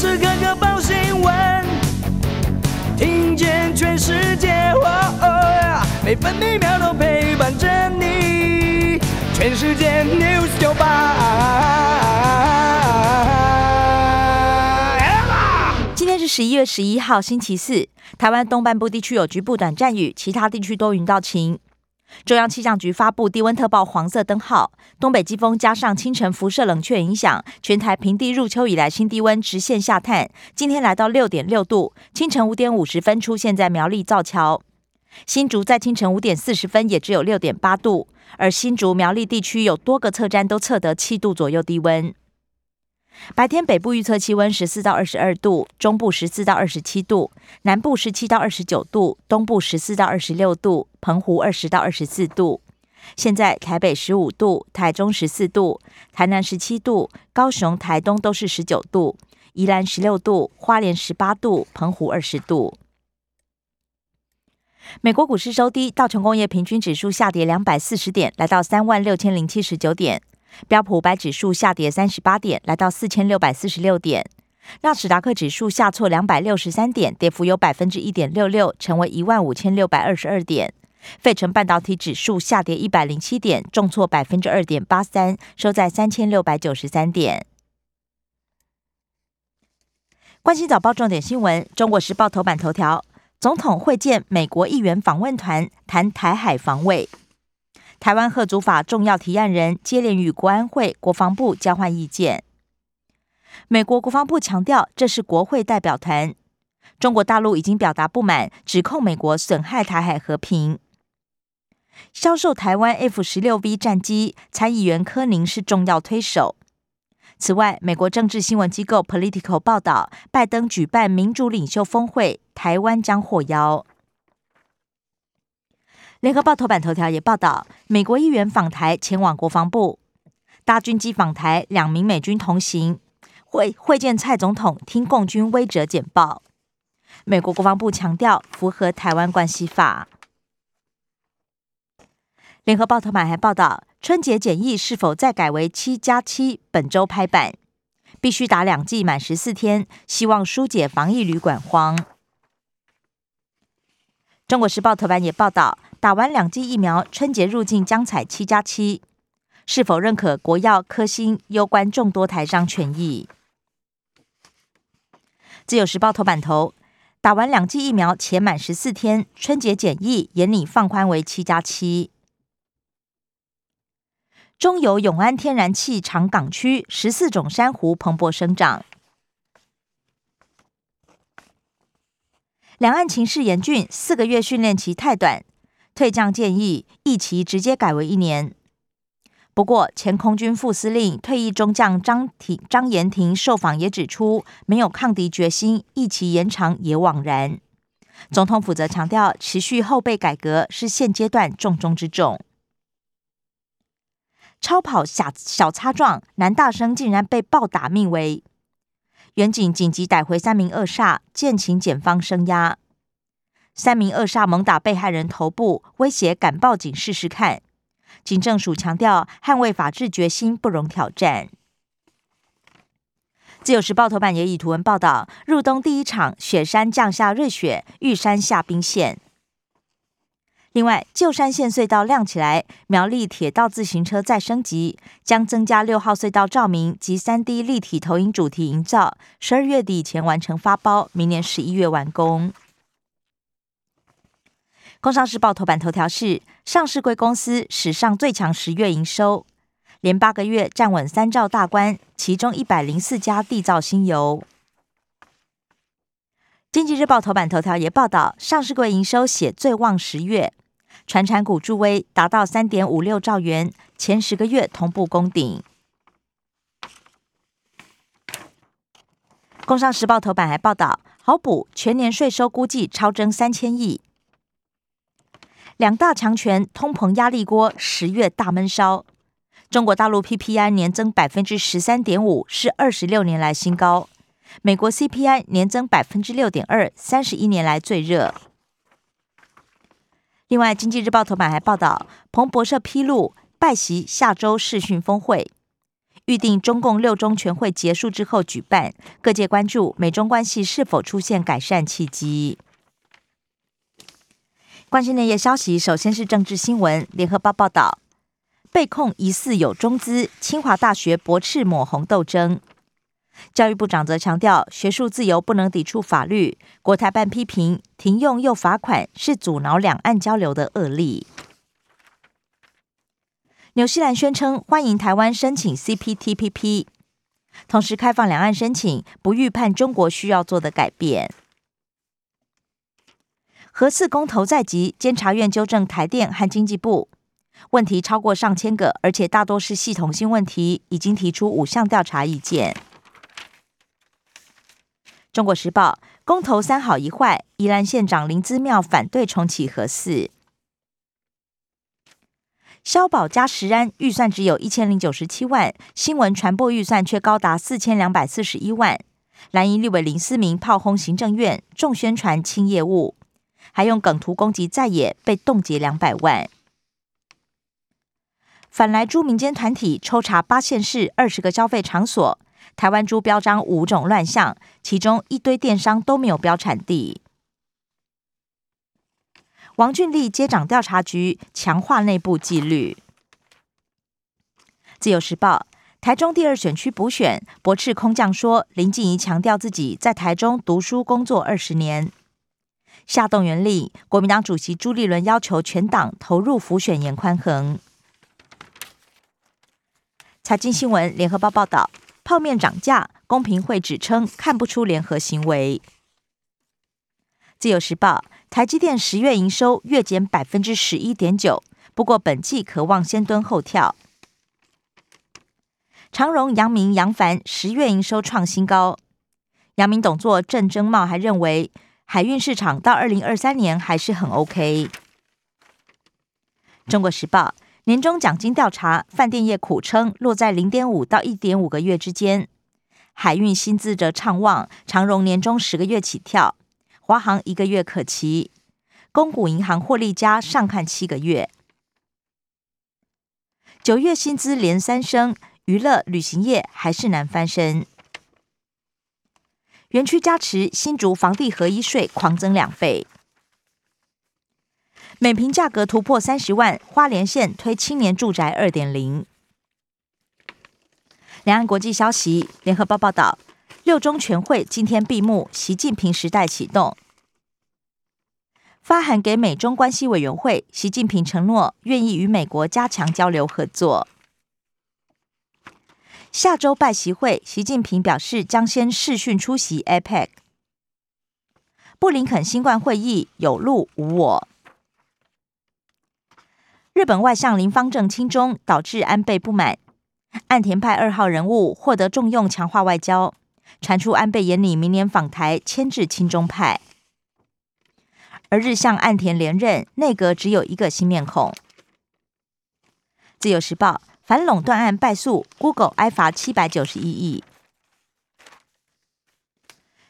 时刻刻报新闻，听见全世界，每分每秒都陪伴着你。全世界 news 九八。今天是十一月十一号，星期四。台湾东半部地区有局部短暂雨，其他地区多云到晴。中央气象局发布低温特报黄色灯号，东北季风加上清晨辐射冷却影响，全台平地入秋以来新低温直线下探，今天来到六点六度，清晨五点五十分出现在苗栗造桥，新竹在清晨五点四十分也只有六点八度，而新竹苗栗地区有多个测站都测得七度左右低温。白天北部预测气温十四到二十二度，中部十四到二十七度，南部十七到二十九度，东部十四到二十六度，澎湖二十到二十四度。现在台北十五度，台中十四度，台南十七度，高雄、台东都是十九度，宜兰十六度，花莲十八度，澎湖二十度。美国股市收低，道琼工业平均指数下跌两百四十点，来到三万六千零七十九点。标普五百指数下跌三十八点，来到四千六百四十六点。纳斯达克指数下挫两百六十三点，跌幅有百分之一点六六，成为一万五千六百二十二点。费城半导体指数下跌一百零七点，重挫百分之二点八三，收在三千六百九十三点。关心早报重点新闻，《中国时报》头版头条：总统会见美国议员访问团，谈台海防卫。台湾贺祖法重要提案人接连与国安会、国防部交换意见。美国国防部强调，这是国会代表团。中国大陆已经表达不满，指控美国损害台海和平。销售台湾 F 十六 V 战机，参议员柯宁是重要推手。此外，美国政治新闻机构 Political 报道，拜登举办民主领袖峰会，台湾将获邀。联合报头版头条也报道，美国议员访台前往国防部，搭军机访台，两名美军同行，会会见蔡总统，听共军威者简报。美国国防部强调符合台湾关系法。联合报头版还报道，春节检疫是否再改为七加七？本周拍板，必须打两剂满十四天，希望疏解防疫旅馆荒。中国时报头版也报道。打完两剂疫苗，春节入境将采七加七，是否认可国药科兴？攸关众多台商权益。自由时报头版头，打完两剂疫苗且满十四天，春节检疫严拟放宽为七加七。中油永安天然气长港区十四种珊瑚蓬勃生长。两岸情势严峻，四个月训练期太短。退将建议，一期直接改为一年。不过，前空军副司令、退役中将张廷张延廷受访也指出，没有抗敌决心，一期延长也枉然。总统府则强调，持续后备改革是现阶段重中之重。超跑小小擦撞，男大生竟然被暴打命危，远警紧急逮回三名恶煞，建请检方声押。三名恶煞猛打被害人头部，威胁敢报警试试看。警政署强调，捍卫法治决心不容挑战。自由时报头版也以图文报道：入冬第一场雪山降下瑞雪，玉山下冰线。另外，旧山线隧道亮起来，苗栗铁道自行车再升级，将增加六号隧道照明及三 D 立体投影主题营造，十二月底前完成发包，明年十一月完工。工商时报头版头条是上市贵公司史上最强十月营收，连八个月站稳三兆大关，其中一百零四家缔造新油。经济日报头版头条也报道，上市贵营收写最旺十月，船产股助威达到三点五六兆元，前十个月同步攻顶。工商时报头版还报道，好补全年税收估计超增三千亿。两大强权通膨压力锅十月大闷烧，中国大陆 PPI 年增百分之十三点五，是二十六年来新高；美国 CPI 年增百分之六点二，三十一年来最热。另外，《经济日报》头版还报道，彭博社披露拜习下周视讯峰会，预定中共六中全会结束之后举办。各界关注美中关系是否出现改善契机。关心内页消息，首先是政治新闻。联合报报道，被控疑似有中资，清华大学驳斥抹红斗争。教育部长则强调，学术自由不能抵触法律。国台办批评停用又罚款，是阻挠两岸交流的恶例。纽西兰宣称欢迎台湾申请 CPTPP，同时开放两岸申请，不预判中国需要做的改变。核四公投在即，监察院纠正台电和经济部问题超过上千个，而且大多是系统性问题，已经提出五项调查意见。中国时报公投三好一坏，宜兰县长林姿妙反对重启核四。消保加石安预算只有一千零九十七万，新闻传播预算却高达四千两百四十一万。蓝营立委林思明炮轰行政院重宣传轻业务，还用梗图攻击在野，被冻结两百万。反来猪民间团体抽查八县市二十个消费场所。台湾猪标章五种乱象，其中一堆电商都没有标产地。王俊立接掌调查局，强化内部纪律。自由时报台中第二选区补选，驳斥空降说林静怡强调自己在台中读书工作二十年。下动员力，国民党主席朱立伦要求全党投入辅选严宽衡。财经新闻联合报报道。泡面涨价，公平会指称看不出联合行为。自由时报，台积电十月营收月减百分之十一点九，不过本季渴望先蹲后跳。长荣、阳明、杨凡十月营收创新高。阳明董座郑征茂还认为，海运市场到二零二三年还是很 OK。中国时报。年终奖金调查，饭店业苦撑落在零点五到一点五个月之间。海运薪资则畅旺，长荣年终十个月起跳，华航一个月可期。公股银行获利加上看七个月。九月薪资连三升，娱乐旅行业还是难翻身。园区加持，新竹房地合一税狂增两倍。每平价格突破三十万，花莲县推青年住宅二点零。两岸国际消息，联合报报道，六中全会今天闭幕，习近平时代启动。发函给美中关系委员会，习近平承诺愿意与美国加强交流合作。下周拜习会，习近平表示将先视讯出席 APEC。布林肯新冠会议有路无我。日本外相林方正亲中，导致安倍不满。岸田派二号人物获得重用，强化外交。传出安倍眼里明年访台牵制亲中派。而日向岸田连任，内阁只有一个新面孔。自由时报反垄断案败诉，Google 挨罚七百九十一亿。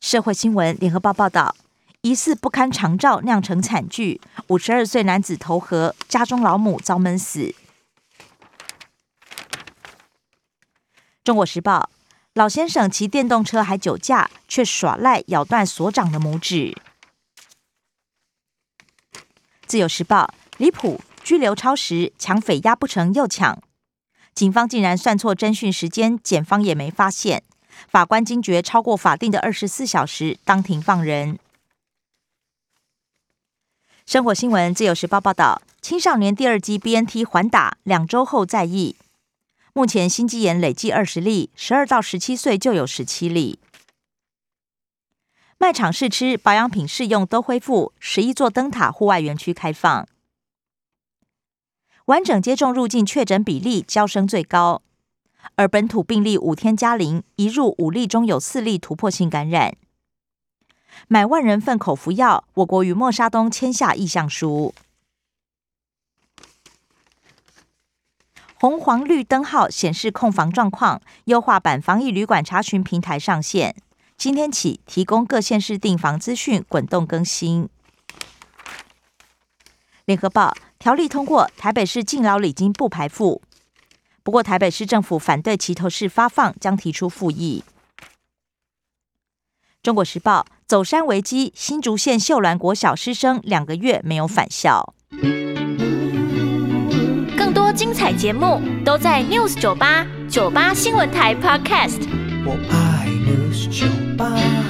社会新闻，联合报报道。疑似不堪长照酿成惨剧，五十二岁男子投河，家中老母遭闷死。中国时报：老先生骑电动车还酒驾，却耍赖咬断所长的拇指。自由时报：离谱，拘留超时，抢匪押不成又抢，警方竟然算错侦讯时间，检方也没发现。法官惊觉超过法定的二十四小时，当庭放人。生活新闻自由时报报道，青少年第二季 BNT 缓打两周后再议。目前心肌炎累计二十例，十二到十七岁就有十七例。卖场试吃、保养品试用都恢复，十一座灯塔户外园区开放。完整接种入境确诊比例飙升最高，而本土病例五天加零，一入五例中有四例突破性感染。买万人份口服药，我国与默沙东签下意向书。红黄绿灯号显示控房状况，优化版防疫旅馆查询平台上线，今天起提供各县市订房资讯，滚动更新。联合报条例通过，台北市敬老礼金不排付，不过台北市政府反对齐头式发放，将提出复议。中国时报走山危机，新竹县秀兰国小师生两个月没有返校。更多精彩节目都在 News 九八九八新闻台 Podcast。我爱 News 酒吧。